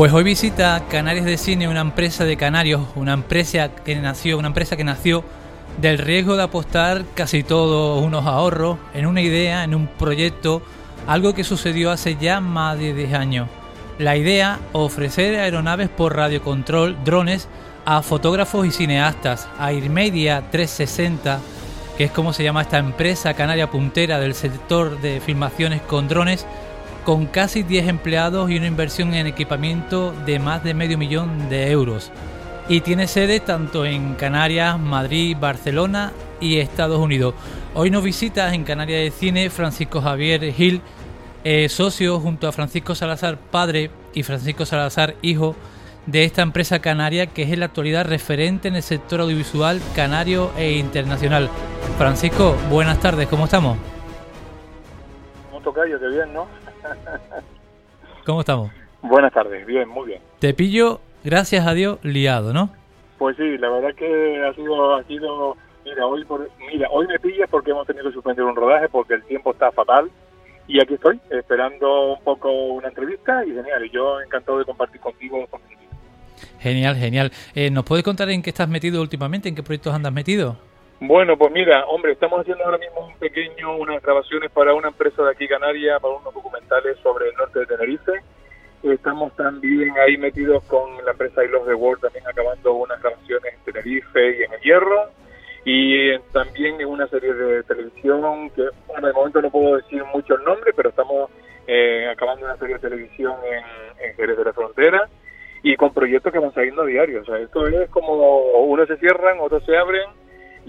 Pues hoy visita Canarias de Cine una empresa de canarios, una empresa que nació, una empresa que nació del riesgo de apostar casi todos unos ahorros en una idea, en un proyecto, algo que sucedió hace ya más de 10 años. La idea, ofrecer aeronaves por radiocontrol, drones, a fotógrafos y cineastas, a Irmedia 360, que es como se llama esta empresa canaria puntera del sector de filmaciones con drones, con casi 10 empleados y una inversión en equipamiento de más de medio millón de euros. Y tiene sede tanto en Canarias, Madrid, Barcelona y Estados Unidos. Hoy nos visita en Canarias de Cine Francisco Javier Gil, eh, socio junto a Francisco Salazar padre y Francisco Salazar hijo de esta empresa canaria que es en la actualidad referente en el sector audiovisual canario e internacional. Francisco, buenas tardes, ¿cómo estamos? ¿Cómo tocayo? Qué bien, ¿no? ¿Cómo estamos? Buenas tardes, bien, muy bien. Te pillo, gracias a Dios, liado, ¿no? Pues sí, la verdad que ha sido, ha sido, mira, hoy por, mira, hoy me pillas porque hemos tenido que suspender un rodaje porque el tiempo está fatal y aquí estoy esperando un poco una entrevista y genial, yo encantado de compartir contigo. Genial, genial. Eh, ¿Nos puedes contar en qué estás metido últimamente? ¿En qué proyectos andas metido? Bueno, pues mira, hombre, estamos haciendo ahora mismo un pequeño, unas grabaciones para una empresa de aquí Canaria, para unos documentales sobre el norte de Tenerife. Estamos también ahí metidos con la empresa I Love the World, también acabando unas grabaciones en Tenerife y en El Hierro. Y también en una serie de televisión, que bueno, de momento no puedo decir mucho el nombre, pero estamos eh, acabando una serie de televisión en, Jerez de la Frontera y con proyectos que van saliendo a. O sea, esto es como unos se cierran, otros se abren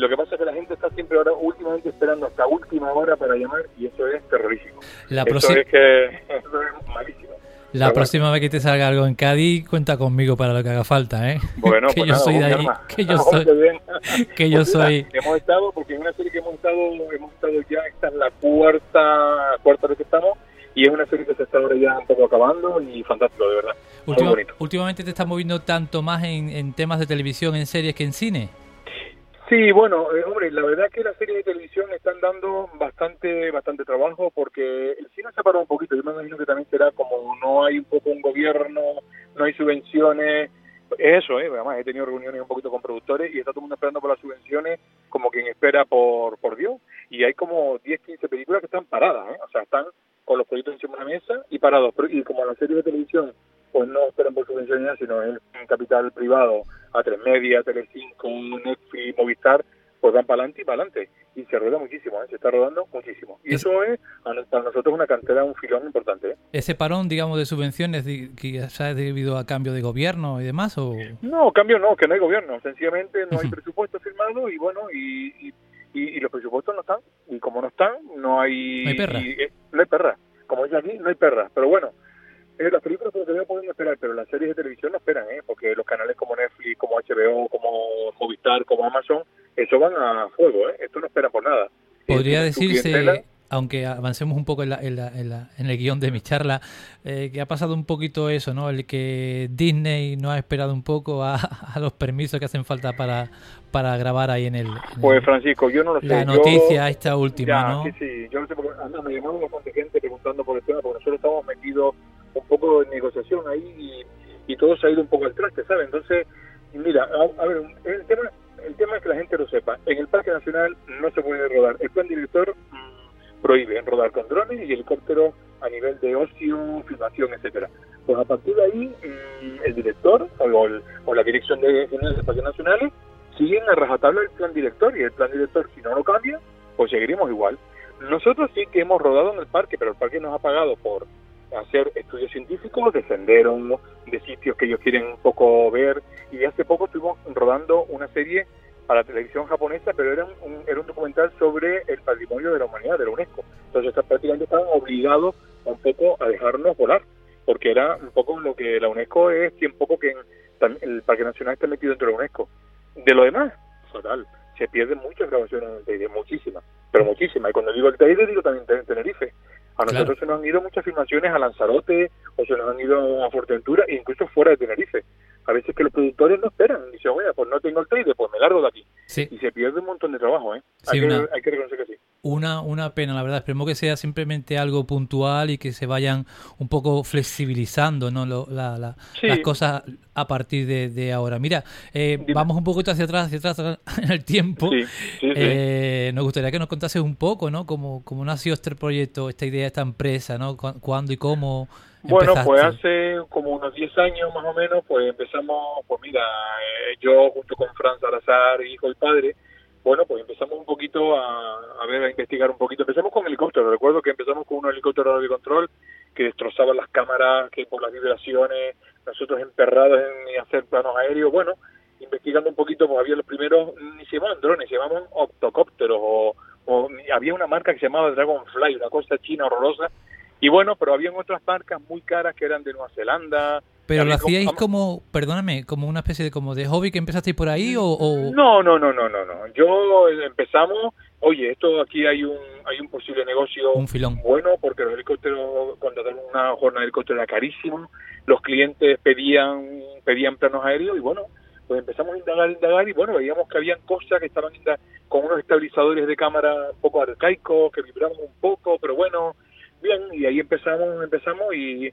lo que pasa es que la gente está siempre ahora últimamente esperando hasta última hora para llamar y eso es terrorífico. La eso es que eso es malísimo. La próxima vez que te salga algo en Cádiz, cuenta conmigo para lo que haga falta, ¿eh? Bueno, que pues yo nada, soy de ahí, que yo soy, que yo Pues soy. Hemos estado, porque en una serie que hemos estado, hemos estado ya, esta es la cuarta, cuarta vez que estamos, y es una serie que se está ahora ya un poco acabando y fantástico, de verdad. Muy Última- bonito. últimamente te estás moviendo tanto más en, en temas de televisión, en series que en cine. Sí, bueno, eh, hombre, la verdad que las series de televisión están dando bastante bastante trabajo porque el cine se parado un poquito. Yo me imagino que también será como no hay un poco un gobierno, no hay subvenciones. Eso, eh, además he tenido reuniones un poquito con productores y está todo el mundo esperando por las subvenciones como quien espera por, por Dios. Y hay como 10, 15 películas que están paradas, ¿eh? o sea, están con los proyectos encima de la mesa y parados. Y como las series de televisión pues no esperan por subvenciones, sino es capital privado a tres media, Telecinco, Netflix, Movistar, pues van para adelante y para adelante. Y se rueda muchísimo, ¿eh? se está rodando muchísimo. Y Es- eso es para nosotros una cantera, un filón importante. ¿eh? Ese parón, digamos, de subvenciones, quizás debido a cambio de gobierno y demás, o... No, cambio no, que no hay gobierno. Sencillamente no hay presupuesto firmado y bueno, y, y, y- y los presupuestos no están. Y como no están, no hay... No hay perra. eh, no hay perra. Como dice aquí, no hay perra. Pero bueno, las películas todavía pueden esperar, pero las series de televisión no esperan, ¿eh? Porque los canales como Netflix, como HBO, como Movistar, como Amazon, eso van a fuego, ¿eh? Esto no espera por nada. Podría Eh, clientela- decirse, aunque avancemos un poco en, la- en, la- en, la- en el guion de mi charla, eh, que ha pasado un poquito eso, ¿no? El que Disney no ha esperado un poco a, a los permisos que hacen falta para, para grabar ahí en el... Pues Francisco, yo no lo sé. la Yo- noticia esta última, Ya, ¿no? sí, sí, yo no sé, porque además me llamaron bastante gente preguntando por el tema, porque nosotros estamos metidos un poco en negociación ahí y, y todo se ha ido un poco al traste, ¿sabes? Entonces, mira, a, ver, el tema, el tema es que la gente lo sepa. En el Parque Nacional no se puede rodar. El plan director mm, prohíbe rodar con drones y helicópteros a nivel de ocio, filmación, etcétera. Pues a partir de ahí, mm, el director o, el- la dirección de general de parques nacionales siguen a rajatabla el plan director y el plan director si no lo cambia, pues seguiremos igual. Nosotros sí que hemos rodado en el parque, pero el parque nos ha pagado por hacer estudios científicos de senderos, de sitios que ellos quieren un poco ver. Y hace poco estuvimos rodando una serie para la televisión japonesa, pero era un, era un documental sobre el patrimonio de la humanidad, de la UNESCO. Entonces prácticamente estaban obligados un poco a dejarnos volar, porque era un poco lo que la UNESCO es, y un poco que el Parque Nacional está metido dentro de la UNESCO. De lo demás, fatal. Se pierden muchas grabaciones en el Teide, muchísimas, pero muchísimas. Y cuando digo el Teide, digo también en Tenerife. A Claro. nosotros se nos han ido muchas filmaciones a Lanzarote o se nos han ido a Fuerteventura e incluso fuera de Tenerife. a veces que los productores no esperan. Dicen, oye, pues no tengo el trade, pues me largo de aquí. Y se pierde un montón de trabajo, ¿eh? hay, que, hay, que, reconocer que sí. Una, una pena, la verdad. Esperemos que sea simplemente algo puntual y que se vayan un poco flexibilizando ¿no? la, las cosas a partir de, ahora. Mira, eh, vamos un poquito hacia atrás, hacia atrás en el tiempo. Eh, nos gustaría que nos contases un poco, ¿no? Cómo, cómo nació este proyecto, esta idea, esta empresa, ¿no? ¿Cuándo y cómo bueno, pues hace como unos 10 años más o menos, pues empezamos, pues mira, eh, yo junto con Fran Salazar, hijo y padre, bueno, pues empezamos un poquito a, a, ver, a investigar un poquito. Empezamos con helicópteros, recuerdo que empezamos con un helicóptero de control que destrozaba las cámaras, que por las vibraciones, nosotros emperrados en hacer planos aéreos, bueno, investigando un poquito, pues había los primeros, ni se llamaban drones, se llamaban octocópteros, o, o había una marca que se llamaba Dragonfly, una cosa china horrorosa, y bueno, pero habían otras marcas muy caras que eran de Nueva Zelanda. Pero lo hacíais como, perdóname, como una especie de como de hobby que empezasteis por ahí o, No, no, no, no, no, no. Yo eh, empezamos, oye, esto aquí hay un hay un posible negocio un filón. bueno porque los helicópteros cuando dan una jornada de helicóptero era carísimo, los clientes pedían pedían planos aéreos y bueno, pues empezamos a indagar, indagar y bueno, veíamos que habían cosas que estaban con unos estabilizadores de cámara un poco arcaicos, que vibraban un poco, pero bueno, bien y ahí empezamos empezamos y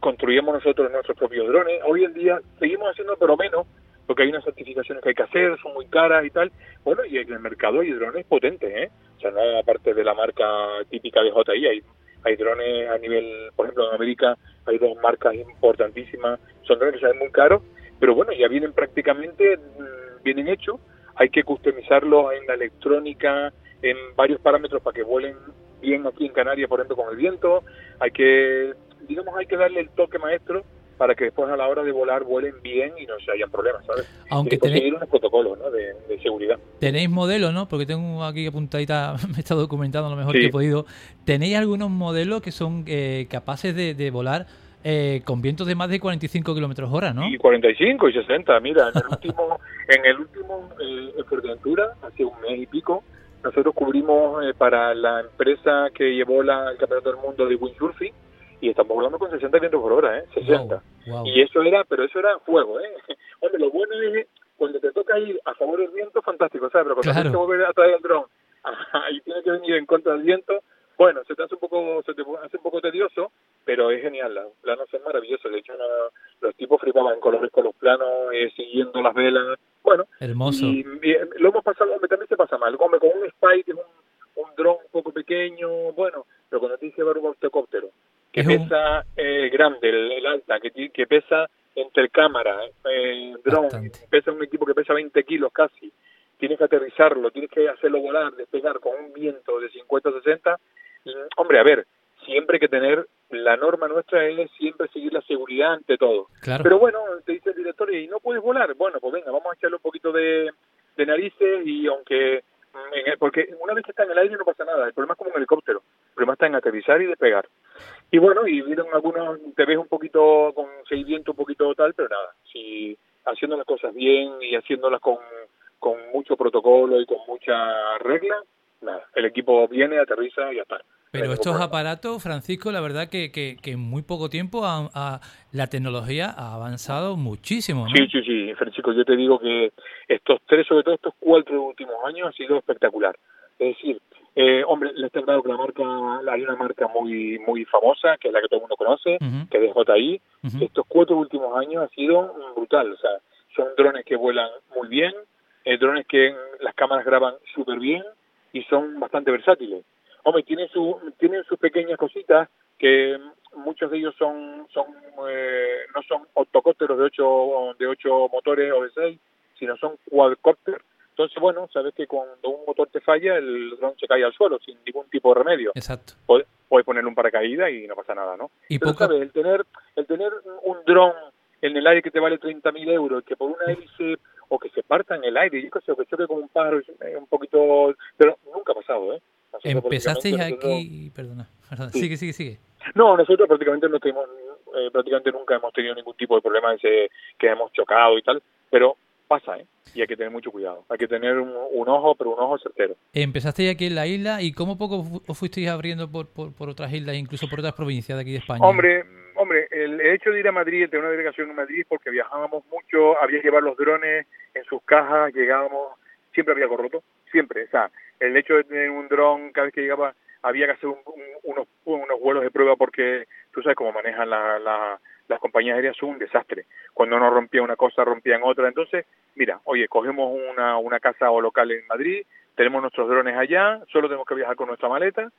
construíamos nosotros nuestros propios drones. Hoy en día seguimos haciendo pero menos porque hay unas certificaciones que hay que hacer son muy caras y tal. Bueno y en el mercado hay drones potentes eh o sea no aparte de la marca típica de JI hay hay drones a nivel por ejemplo en América hay dos marcas importantísimas son drones que salen muy caros pero bueno ya vienen prácticamente mm, vienen hechos. Hay que customizarlos en la electrónica en varios parámetros para que vuelen bien aquí en Canarias, por ejemplo, con el viento. Hay que, digamos, hay que darle el toque maestro para que después a la hora de volar vuelen bien y no se hayan problemas, ¿sabes? Aunque tenéis unos protocolos ¿no? de, seguridad. Tenéis modelos, ¿no? Porque tengo aquí apuntadita, me he estado documentando lo mejor que he podido. ¿Tenéis algunos modelos que son eh, capaces de, volar eh, con vientos de más de 45 kilómetros hora, ¿no? Y 45 y 60. Mira, en el último, en el último eh, Fuerteventura, hace un mes y pico, nosotros cubrimos eh, para la empresa que llevó la, el campeonato del mundo de windsurfing y estamos volando con 60 vientos por hora, ¿eh? 60. Y eso era, pero eso era fuego, ¿eh? Hombre, lo bueno es cuando te toca ir a favor del viento, fantástico, ¿sabes? Pero cuando tienes que volver a traer el dron y tienes que venir en contra del viento, bueno, se te hace un poco, se te hace un poco tedioso, pero es genial, los planos son maravillosos, de hecho los tipos flipaban con los, con los planos, eh, siguiendo las velas, bueno, hermoso. Y, lo hemos pasado, hombre, también se pasa mal, come con un es un, un dron un poco pequeño, bueno, pero cuando tienes que llevar un helicóptero que pesa eh, grande, el, alta, que, que pesa entre cámara, eh, dron, pesa un equipo que pesa 20 kilos casi, tienes que aterrizarlo, tienes que hacerlo volar, despegar con un viento de 50 60, hombre, a ver, siempre hay que tener, la norma nuestra es siempre seguir la seguridad ante todo. Pero bueno, te dice el director, ¿y no puedes volar? Bueno, pues venga, vamos a echarle un poquito de, de narices y aunque... porque una vez que está en el aire no pasa nada, el problema es como un helicóptero, el problema está en aterrizar y despegar. Y bueno, y vieron algunos, te ves un poquito con seguimiento, un poquito tal, pero nada, si haciendo las cosas bien y haciéndolas con, con mucho protocolo y con mucha regla, nada, el equipo viene, aterriza y ya está. Pero estos aparatos, Francisco, la verdad que, que, en muy poco tiempo a, la tecnología ha avanzado muchísimo. Sí, sí, sí, Francisco, yo te digo que estos tres, sobre todo estos cuatro últimos años, ha sido espectacular. Es decir, eh, hombre, les he claro que la marca, hay una marca muy muy famosa, que es la que todo el mundo conoce, que es JI. Estos cuatro últimos años ha sido brutal. O sea, son drones que vuelan muy bien, eh, drones que las cámaras graban súper bien y son bastante versátiles hombre, tienen, su, tienen sus pequeñas cositas que muchos de ellos son, son eh, no son octocópteros de ocho, de ocho motores o de seis, sino son quadcópteros. Entonces, bueno, sabes que cuando un motor te falla, el dron se cae al suelo sin ningún tipo de remedio. Exacto. Puedes, ponerle un paracaídas y no pasa nada, ¿no? Y Pero, ¿sabes? El tener, el tener un dron en el aire que te vale 30.000 euros, que por una hélice o que se parta en el aire, yo que sé, o que choque como un pájaro, un poquito... Pero nunca ha pasado, ¿eh? Empezasteis aquí, perdona, sigue, sigue, sigue. No, nosotros prácticamente no tenemos, eh, prácticamente nunca hemos tenido ningún tipo de problema ese que hemos chocado y tal, pero pasa, ¿eh? Y hay que tener mucho cuidado. Hay que tener un, ojo, pero un ojo certero. Empezasteis aquí en la isla y cómo poco os fuisteis abriendo por, por, otras islas, incluso por otras provincias de aquí de España. Hombre, hombre, el hecho de ir a Madrid, de tener una delegación en Madrid, porque viajábamos mucho, había que llevar los drones en sus cajas, llegábamos, siempre había corroto, siempre. O sea, el hecho de tener un dron, cada vez que llegaba, había que hacer unos, unos vuelos de prueba porque tú sabes cómo manejan la, las compañías aéreas, son un desastre. Cuando uno rompía una cosa, rompían otra. Entonces, mira, oye, cogemos una, una casa o local en Madrid, tenemos nuestros drones allá, solo tenemos que viajar con nuestra maleta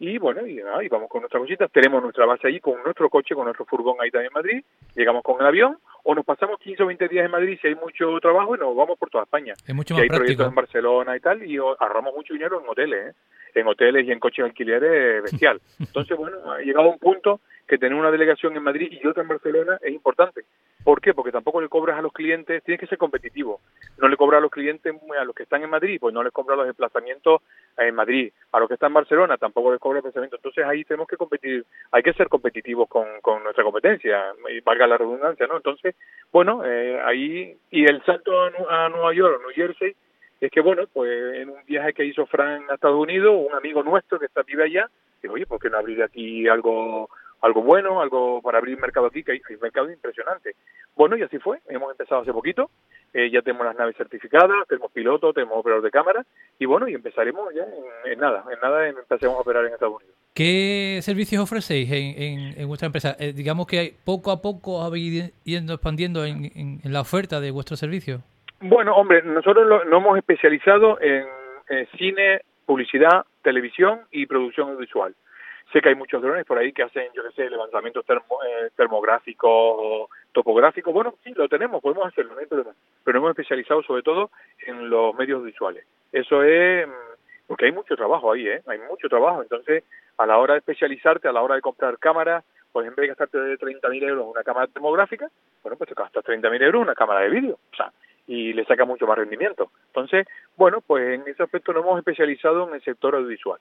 y bueno, y, y vamos con nuestras cositas, tenemos nuestra base allí con nuestro coche, con nuestro furgón ahí también en Madrid, llegamos con el avión o nos pasamos 15 o 20 días en Madrid si hay mucho trabajo y nos vamos por toda España. Es mucho si más hay proyectos en Barcelona y tal y ahorramos mucho dinero en hoteles, ¿eh? en hoteles y en coches de alquileres bestial. Entonces, bueno, ha llegado un punto que tener una delegación en Madrid y otra en Barcelona es importante. ¿Por qué? Porque tampoco le cobras a los clientes, tienes que ser competitivo. No le cobras a los clientes, a los que están en Madrid, pues no les cobras los desplazamientos en Madrid. A los que están en Barcelona tampoco les cobras el desplazamiento. Entonces ahí tenemos que competir, hay que ser competitivos con, con nuestra competencia, valga la redundancia, ¿no? Entonces, bueno, eh, ahí, y el salto a, a Nueva York, New Jersey, es que bueno, pues en un viaje que hizo Fran a Estados Unidos, un amigo nuestro que está vive allá, dijo, oye, ¿por qué no abrir aquí algo algo bueno, algo para abrir mercado aquí, que hay, un mercado impresionante. Bueno, y así fue, hemos empezado hace poquito, eh, ya tenemos las naves certificadas, tenemos piloto, tenemos operador de cámara, y bueno, y empezaremos ya en, nada, en nada empezamos a operar en Estados Unidos. ¿Qué servicios ofrecéis en, en, vuestra empresa? Eh, digamos que poco a poco habéis ido expandiendo en, la oferta de vuestro servicio. Bueno, hombre, nosotros lo, nos hemos especializado en cine, publicidad, televisión y producción audiovisual. Sé que hay muchos drones por ahí que hacen, yo qué sé, levantamientos termo, eh, termográficos o topográficos. Bueno, sí, lo tenemos, podemos hacerlo, no hay problema. Pero hemos especializado sobre todo en los medios visuales. Eso es, mm, porque hay mucho trabajo ahí, ¿eh? Hay mucho trabajo. Entonces, a la hora de especializarte, a la hora de comprar cámaras, pues en vez de gastarte de 30.000 euros una cámara termográfica, bueno, pues te gastas 30.000 euros una cámara de vídeo. O sea, y le saca mucho más rendimiento. Entonces, bueno, pues en ese aspecto nos hemos especializado en el sector audiovisual.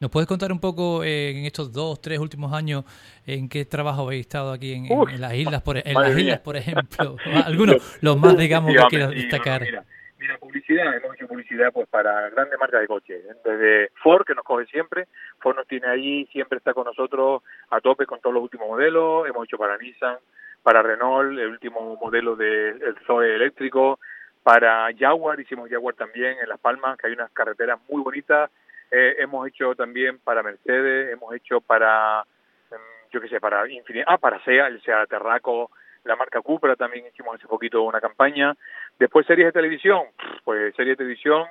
¿Nos puedes contar un poco eh, en estos dos, tres últimos años en qué trabajo habéis estado aquí en, las islas, por, en las islas, por ejemplo? Algunos, los más, digamos, que quieras destacar. Mira, mira, publicidad, hemos hecho publicidad pues para grandes marcas de coches, desde Ford, que nos coge siempre, Ford nos tiene ahí, siempre está con nosotros a tope con todos los últimos modelos, hemos hecho para Nissan, para Renault, el último modelo del Zoe eléctrico, para Jaguar, hicimos Jaguar también en Las Palmas, que hay unas carreteras muy bonitas, eh, hemos hecho también para Mercedes, hemos hecho para, em, yo qué sé, para Infinity, ah, para SEA, el SEA Terraco, la marca Cupra también hicimos hace poquito una campaña. Después series de televisión, pues series de televisión,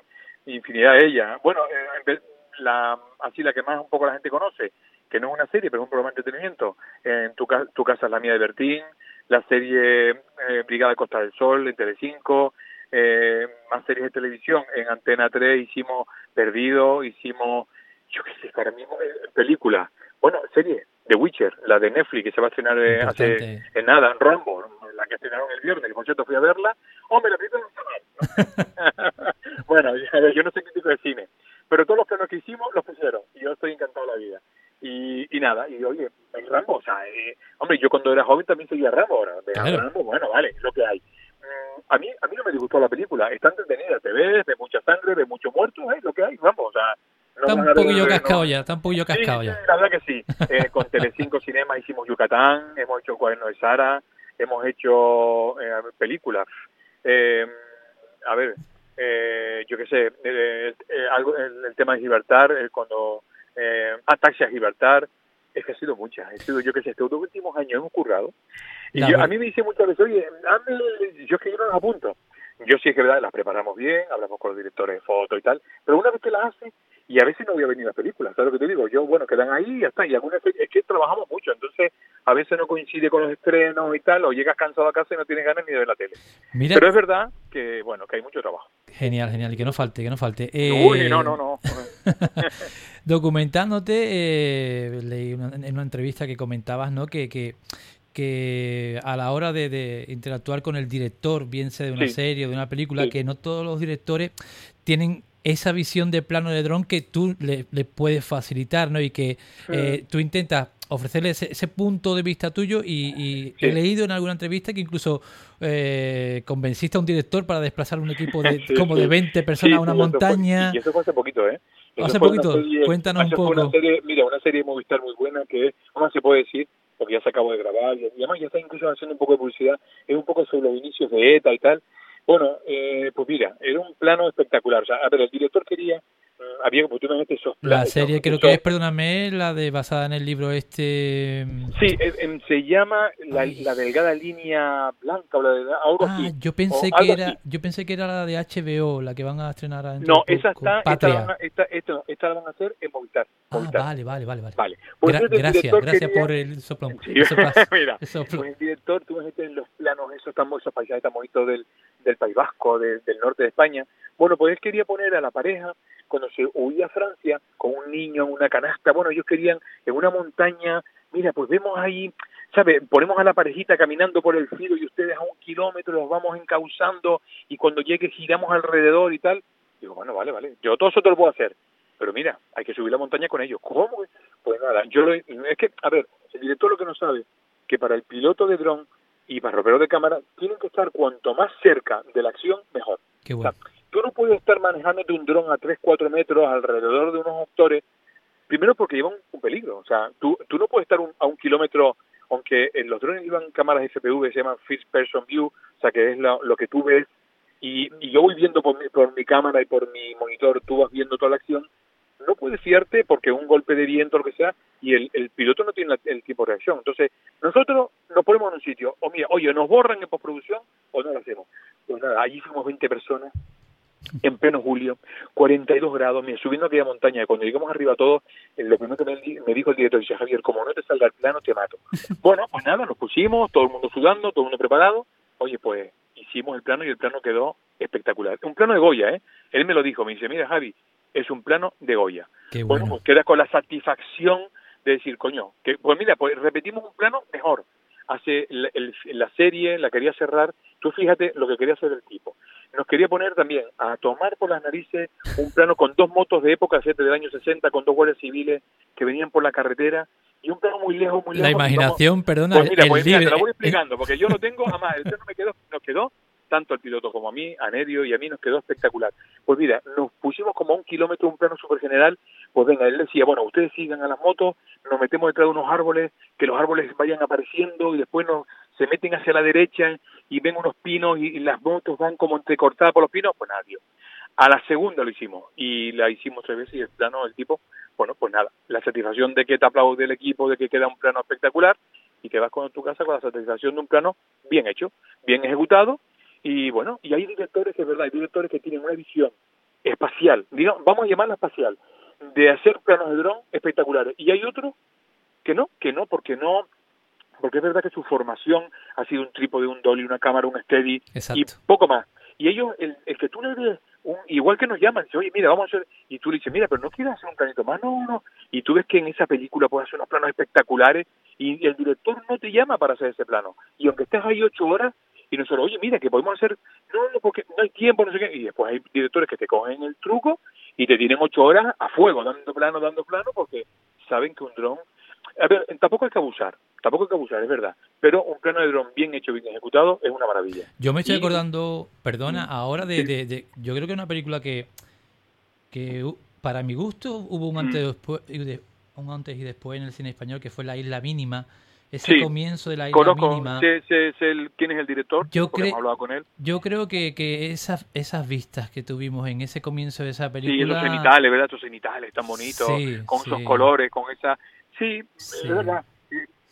infinidad de ellas. Bueno, eh, la, así la que más un poco la gente conoce, que no es una serie, pero es un programa de entretenimiento. En tu, tu casa es la mía de Bertín, la serie eh, Brigada Costa del Sol en Telecinco, eh, más series de televisión. En Antena 3 hicimos Perdido, hicimos, yo qué sé, ahora mismo, eh, película. Bueno, serie, The Witcher, la de Netflix, que se va a estrenar eh, hace en nada, Rambo, la que estrenaron el viernes, que por cierto fui a verla. Hombre, la película no está mal. bueno, yo no qué tipo de cine, pero todos los que nos hicimos los pusieron, y yo estoy encantado de la vida. Y, y nada, y oye, el Rambo, o sea, eh, hombre, yo cuando era joven también seguía Rambo, ahora, de Rambo, bueno, vale, es lo que hay me disgustó la película, está entretenida, te ves, de mucha sangre, de mucho muerto, es lo que hay, vamos, o sea... No está un poquillo cascado ya, está un poquillo cascado ya. la verdad que sí. Eh, con Telecinco Cinema hicimos Yucatán, hemos hecho Cuaderno de Sara, hemos hecho eh, películas. Eh, a ver, eh, yo qué sé, eh, algo, el, tema de Gibraltar, cuando... Eh, Ataxia a Gibraltar, es que ha sido muchas, he sido, yo qué sé, estos dos últimos años hemos currado y yo, a mí me dice muchas veces, oye, yo es que yo no las apunto. Yo sí es que verdad, las preparamos bien, hablamos con los directores de foto y tal, pero una vez que las hace, y a veces no voy a venir a las películas, ¿sabes lo que te digo? Yo, bueno, quedan ahí y ya está, y algunas es que trabajamos mucho, entonces a veces no coincide con los estrenos y tal, o llegas cansado a casa y no tienes ganas ni de ver la tele. pero es verdad que, bueno, que hay mucho trabajo. Genial, genial, y que no falte, que no falte. Uy, eh, no, no, no. documentándote, eh, leí en una entrevista que comentabas, ¿no? Que, que que a la hora de, interactuar con el director, bien sea de una serie o de una película, que no todos los directores tienen esa visión de plano de dron que tú le, puedes facilitar, ¿no? Y que eh, tú intentas ofrecerle ese, punto de vista tuyo y, he leído en alguna entrevista que incluso eh, convenciste a un director para desplazar un equipo de como de 20 personas a una montaña. y eso fue hace poquito, ¿eh? Hace poquito, cuéntanos un poco. mira, una serie de Movistar muy buena que, ¿cómo se puede decir? porque ya se acabó de grabar, y además ya está incluso haciendo un poco de publicidad, es un poco sobre los inicios de ETA y tal. Bueno, eh, pues mira, era un plano espectacular. O sea, a ver, el director quería había oportunamente esos La serie creo que es, perdóname, la de basada en el libro este... Mm, sí, se llama la, delgada línea blanca o la de algo ah, Yo pensé que era, yo pensé que era la de HBO, la que van a estrenar No, esa está, esta la, van a, esta, esta, la van a hacer en Movistar. Ah, vale, vale, vale, vale. Pues gracias, gracias por el soplón. mira, el pues el director, tú ves en los planos esos, tan, esos paisajes tan bonitos del, del País Vasco, del norte de España. Bueno, pues él quería poner a la pareja cuando se huía a Francia con un niño en una canasta, bueno, ellos querían en una montaña, mira, pues vemos ahí, ¿sabe? Ponemos a la parejita caminando por el filo y ustedes a un kilómetro los vamos encauzando y cuando llegue giramos alrededor y tal. Digo, bueno, vale, vale, yo todo eso te lo puedo hacer, pero mira, hay que subir la montaña con ellos. ¿Cómo? Pues nada, yo lo, es que, a ver, el director lo que no sabe, que para el piloto de dron y ropero de cámara tienen que estar cuanto más cerca de la acción, mejor. Qué bueno. tú no puedes estar manejándote un dron a 3, 4 metros alrededor de unos actores, primero porque lleva un, peligro, o sea, tú, tú no puedes estar a un kilómetro, aunque en los drones llevan cámaras FPV, se llaman First Person View, o sea, que es lo, que tú ves, y, y yo voy viendo por mi, por mi cámara y por mi monitor, tú vas viendo toda la acción, no puedes fiarte porque un golpe de viento o lo que sea, y el, el piloto no tiene el tiempo de reacción. Entonces, nosotros nos ponemos en un sitio, o mira, oye, nos borran en postproducción o no lo hacemos. Pues nada, allí fuimos 20 personas, en pleno julio, 42 grados, mira, subiendo aquella montaña, cuando llegamos arriba todos, eh, lo primero que me, dijo el director, dice, Javier, como no te salga el plano, te mato. bueno, pues nada, nos pusimos, todo el mundo sudando, todo el mundo preparado, oye, pues hicimos el plano y el plano quedó espectacular. Un plano de Goya, ¿eh? Él me lo dijo, me dice, mira, Javi, es un plano de Goya. bueno. pues queda con la satisfacción de decir, coño, que, pues mira, pues repetimos un plano mejor. Hace la serie, la quería cerrar, tú fíjate lo que quería hacer el tipo nos quería poner también a tomar por las narices un plano con dos motos de época, del año 60, con dos guardias civiles que venían por la carretera y un plano muy lejos, muy lejos. La imaginación, perdona, pues mira, pues te la voy explicando, porque yo no tengo, además, el plano me quedó, nos quedó, tanto al piloto como a mí, a Nerio y a mí nos quedó espectacular. Pues mira, nos pusimos como a un kilómetro, un plano súper general, pues venga, él decía, bueno, ustedes sigan a las motos, nos metemos detrás de unos árboles, que los árboles vayan apareciendo y después nos se meten hacia la derecha y ven unos pinos y, las motos van como entrecortadas por los pinos, pues nada, A la segunda lo hicimos y la hicimos tres veces y el plano del tipo, bueno, pues nada, la satisfacción de que te aplaude el equipo, de que queda un plano espectacular y que vas con tu casa con la satisfacción de un plano bien hecho, bien ejecutado y bueno, y hay directores que es verdad, hay directores que tienen una visión espacial, digamos, vamos a llamarla espacial, de hacer planos de dron espectaculares y hay otros que no, que no, porque no porque es verdad que su formación ha sido un trípode, un dolly, una cámara, un steady y poco más. Y ellos, el, que tú le des, un, igual que nos llaman, dice, oye, mira, vamos a hacer, y tú le dices, mira, pero no quieres hacer un planito más, no, no, y tú ves que en esa película puedes hacer unos planos espectaculares y el director no te llama para hacer ese plano. Y aunque estés ahí ocho horas, y nosotros, oye, mira, que podemos hacer, no, no, porque no hay tiempo, no sé qué, y después hay directores que te cogen el truco y te tienen ocho horas a fuego, dando plano, dando plano, porque saben que un dron a ver, tampoco hay que abusar, tampoco hay que abusar, es verdad. Pero un plano de dron bien hecho, bien ejecutado, es una maravilla. Yo me estoy acordando, perdona, ahora de, de, Yo creo que es una película que, que para mi gusto hubo un antes, después, un antes y después en el cine español, que fue La Isla Mínima. Ese comienzo de la isla mínima. ¿Quién es el director? Yo, creo, con él. yo creo que, que esas, esas vistas que tuvimos en ese comienzo de esa película. Sí, esos cenitales, ¿verdad? Esos cenitales tan bonitos, con esos colores, con esa Sí, es verdad.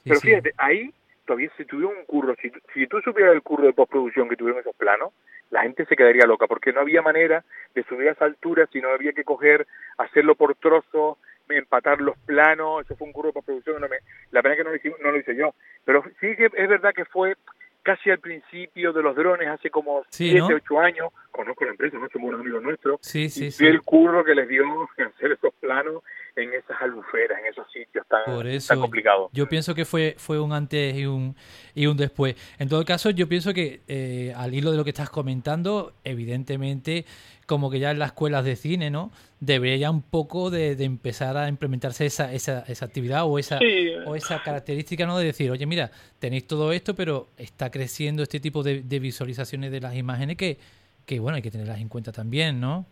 Pero fíjate, ahí todavía se tuvieron un curro. Si, si tú supieras el curro de postproducción que tuvieron esos planos, la gente se quedaría loca, porque no había manera de subir a esa altura, sino había que coger, hacerlo por trozos, empatar los planos, eso fue un curro de postproducción, no me, la pena que no lo, hice, no lo hice yo. Pero sí que es verdad que fue casi al principio de los drones, hace como 7, 8 años, conozco la empresa, no somos un amigo nuestro, sí, sí, y el curro que les dio hacer esos planos en esas aluferas, en esos sitios tan, tan complicados. Yo pienso que fue, fue un antes y un, y un después. En todo caso, yo pienso que eh, al hilo de lo que estás comentando, evidentemente, como que ya en las escuelas de cine, ¿no? Debería ya un poco de, empezar a implementarse esa, esa, esa actividad o esa, o esa característica, ¿no? De decir, oye, mira, tenéis todo esto, pero está creciendo este tipo de, de visualizaciones de las imágenes que, que, bueno, hay que tenerlas en cuenta también, ¿no?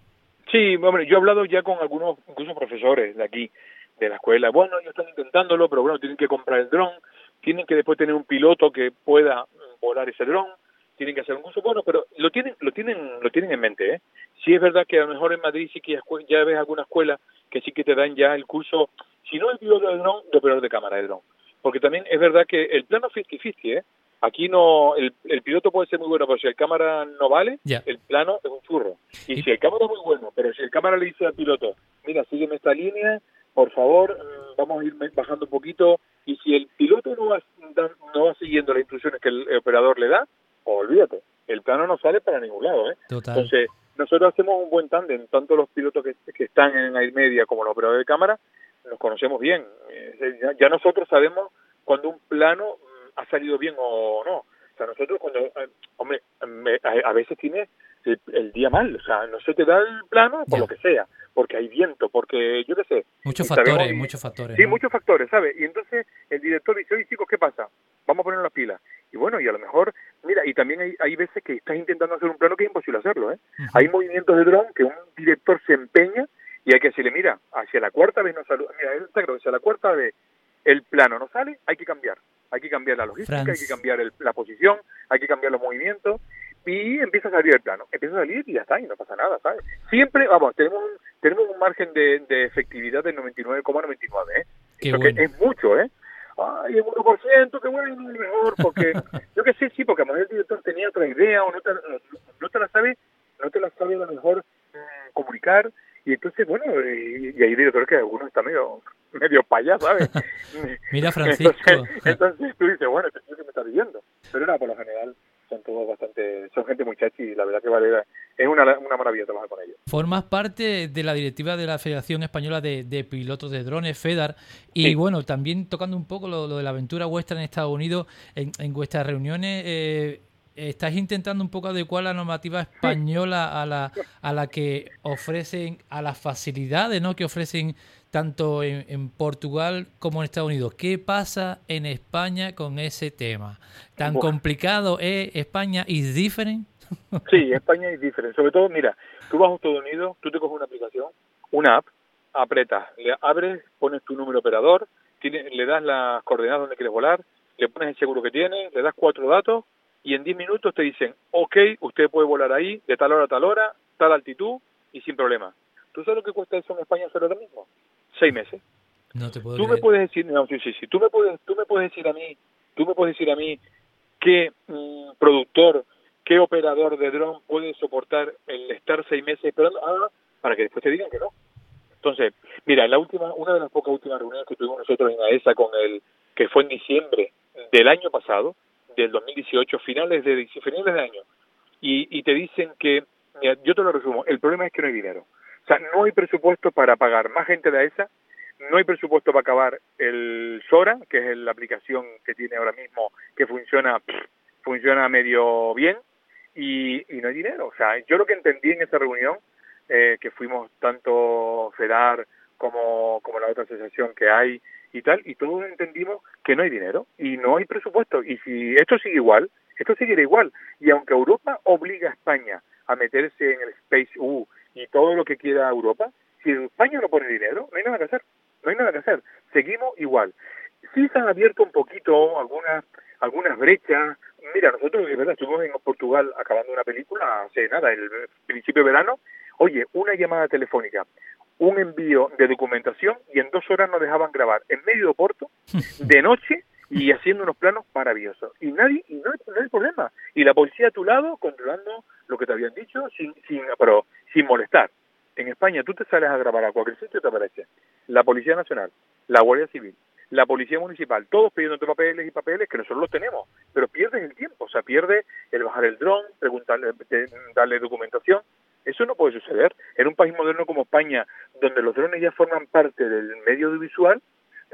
Sí, hombre, yo he hablado ya con algunos, incluso profesores de aquí, de la escuela. Bueno, ellos están intentándolo, pero bueno, tienen que comprar el dron, tienen que después tener un piloto que pueda volar ese dron, tienen que hacer un curso bueno, pero lo tienen, lo tienen, lo tienen en mente, ¿eh? Sí es verdad que a lo mejor en Madrid sí que ya ves alguna escuela que sí que te dan ya el curso, si no el piloto de dron, de operador de cámara de dron. Porque también es verdad que el plano 50-50, ¿eh? Aquí no, el, el, piloto puede ser muy bueno, pero si el cámara no vale, el plano es un churro. Y, si el cámara es muy bueno, pero si el cámara le dice al piloto, mira, sígueme esta línea, por favor, mm, vamos a ir bajando un poquito, y si el piloto no va, no va siguiendo las instrucciones que el, operador le da, olvídate, el plano no sale para ningún lado. ¿eh? Entonces, nosotros hacemos un buen tándem, tanto los pilotos que, que están en air media como los operadores de cámara, nos conocemos bien. Eh, ya nosotros sabemos cuando un plano ha salido bien o no. O sea, nosotros cuando, eh, hombre, a, veces tienes el, día mal, o sea, no se te da el plano por lo que sea, porque hay viento, porque yo qué sé. Muchos factores, muchos factores. Sí, muchos factores, ¿sabes? Y entonces el director dice, oye chicos, ¿qué pasa? Vamos a poner las pilas. Y bueno, y a lo mejor, mira, y también hay, hay veces que estás intentando hacer un plano que es imposible hacerlo, ¿eh? Hay movimientos de dron que un director se empeña y hay que decirle, mira, hacia la cuarta vez no saluda, mira, está claro, hacia la cuarta vez el plano no sale, hay que cambiar hay que cambiar la logística, hay que cambiar la posición, hay que cambiar los movimientos y empieza a salir el plano, empieza a salir y ya está, y no pasa nada, ¿sabes? Siempre, vamos, tenemos un, tenemos un margen de, efectividad del 99,99, ¿eh? Eso que es mucho, ¿eh? Ay, el 1%, qué bueno, mejor, porque yo que sé, sí, porque a lo mejor el director tenía otra idea o no te, no te la sabe, no te la sabe a lo mejor mm, comunicar y entonces, bueno, y, y hay directores que algunos están medio medio payas, ¿sabes? Mira, Francisco. Entonces, tú dices, bueno, ¿qué me está diciendo? Pero nada, por lo general son todos bastante, son gente muy chachi y la verdad que vale, es una, una maravilla trabajar con ellos. Formas parte de la directiva de la Federación Española de, Pilotos de Drones, FEDAR, y bueno, también tocando un poco lo, de la aventura vuestra en Estados Unidos, en, en vuestras reuniones, eh, estáis intentando un poco adecuar la normativa española a la, a la que ofrecen, a las facilidades ¿no? que ofrecen tanto en, Portugal como en Estados Unidos. ¿Qué pasa en España con ese tema? ¿Tan complicado es España? ¿Es diferente? Sí, España es diferente. Sobre todo, mira, tú vas a Estados Unidos, tú te coges una aplicación, una app, apretas, le abres, pones tu número operador, le das las coordenadas donde quieres volar, le pones el seguro que tiene, le das cuatro datos y en diez minutos te dicen, ok, usted puede volar ahí de tal hora a tal hora, tal altitud y sin problema. ¿Tú sabes lo que cuesta eso en España hacer ahora mismo? seis meses. No te puedo tú me puedes decir, no, sí, sí, tú me puedes, tú me puedes decir a mí, tú me puedes decir a mí qué mm, productor, qué operador de dron puede soportar el estar seis meses esperando ah, para que después te digan que no. Entonces, mira, la última, una de las pocas últimas reuniones que tuvimos nosotros en AESA con el, que fue en diciembre del año pasado, del 2018, finales de finales de año, y, y te dicen que, mira, yo te lo resumo, el problema es que no hay dinero. O sea, no hay presupuesto para pagar más gente de esa, no hay presupuesto para acabar el Sora, que es la aplicación que tiene ahora mismo, que funciona, funciona medio bien, y, no hay dinero. O sea, yo lo que entendí en esa reunión, eh, que fuimos tanto FEDAR como, como la otra asociación que hay y tal, y todos entendimos que no hay dinero y no hay presupuesto. Y si esto sigue igual, esto seguirá igual. Y aunque Europa obliga a España a meterse en el Space U y todo lo que quiera Europa, si España no pone dinero, no hay nada que hacer, no hay nada que hacer, seguimos igual. Sí se han abierto un poquito algunas algunas brechas. Mira, nosotros, de verdad, estuvimos en Portugal acabando una película hace nada, el principio de verano. Oye, una llamada telefónica, un envío de documentación y en dos horas nos dejaban grabar en medio de Porto, de noche, y haciendo unos planos maravillosos. Y nadie, y no, no hay problema. Y la policía a tu lado controlando lo que te habían dicho, sin, sin, pero sin molestar. En España tú te sales a grabar a cualquier sitio y te aparece la Policía Nacional, la Guardia Civil, la Policía Municipal, todos pidiéndote papeles y papeles que nosotros los tenemos, pero pierdes el tiempo, o sea, pierde el bajar el dron, preguntarle, darle documentación. Eso no puede suceder. En un país moderno como España, donde los drones ya forman parte del medio audiovisual,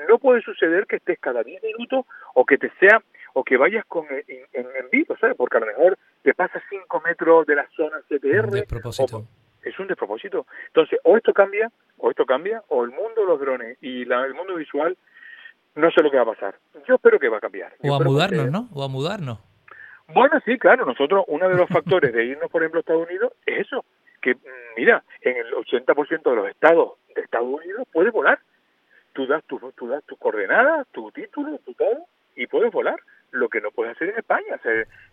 no puede suceder que estés cada 10 minutos o que te sea o que vayas con en, en, vivo, ¿sabes? Porque a lo mejor te pasas 5 metros de la zona CTR. es un despropósito. Entonces, o esto cambia, o esto cambia, o el mundo de los drones y la, el mundo visual, no sé lo que va a pasar. Yo espero que va a cambiar. O a mudarnos, ¿no? O a mudarnos. Bueno, sí, claro. Nosotros, uno de los factores de irnos, por ejemplo, a Estados Unidos es eso. Que, mira, en el 80% de los estados de Estados Unidos puede volar. Tú das, tu, tú das tus coordenadas, tu título, tu todo, y puedes volar. Lo que no puedes hacer en España.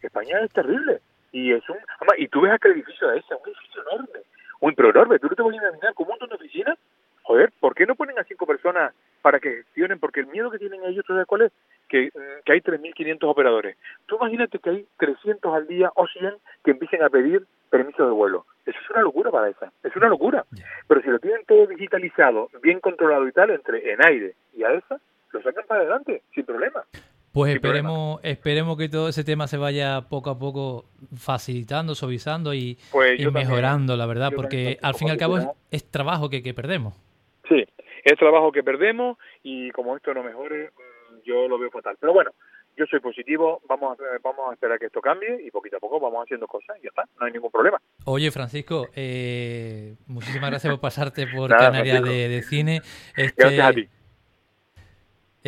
España es terrible. Y es un. Y tú ves aquel edificio de ese, un edificio enorme. Un pero enorme. Tú no te puedes imaginar como un montón de oficinas. Joder, ¿por qué no ponen a cinco personas para que gestionen? Porque el miedo que tienen ellos, ¿tú sabes cuál es? Que, mm, que hay 3.500 operadores. Tú imagínate que hay 300 al día o 100 que empiecen a pedir permiso de vuelo. Eso es una locura para esa. Es una locura. Pero si lo tienen todo digitalizado, bien controlado y tal, entre en aire y a esa, lo sacan para adelante, sin problema. Pues esperemos, esperemos que todo ese tema se vaya poco a poco facilitando, suavizando y, pues mejorando, la verdad, porque al fin y al cabo es, trabajo que, que, perdemos. Sí, es trabajo que perdemos y como esto no mejore, mm, yo lo veo fatal. Pero bueno, yo soy positivo, vamos a, vamos a esperar que esto cambie y poquito a poco vamos haciendo cosas y ya está, no hay ningún problema. Oye, Francisco, eh, muchísimas gracias por pasarte por Canarias de, Cine. Este, gracias a ti.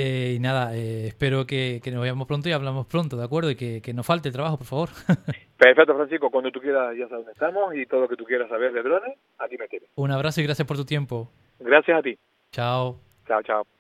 Eh, y nada, eh, espero que, nos veamos pronto y hablamos pronto, ¿de acuerdo? Y que, que nos falte el trabajo, por favor. Perfecto, Francisco. Cuando tú quieras, ya sabes dónde estamos y todo lo que tú quieras saber de drones, aquí me tienes. Un abrazo y gracias por tu tiempo. Gracias a ti. Chao. Chao, chao.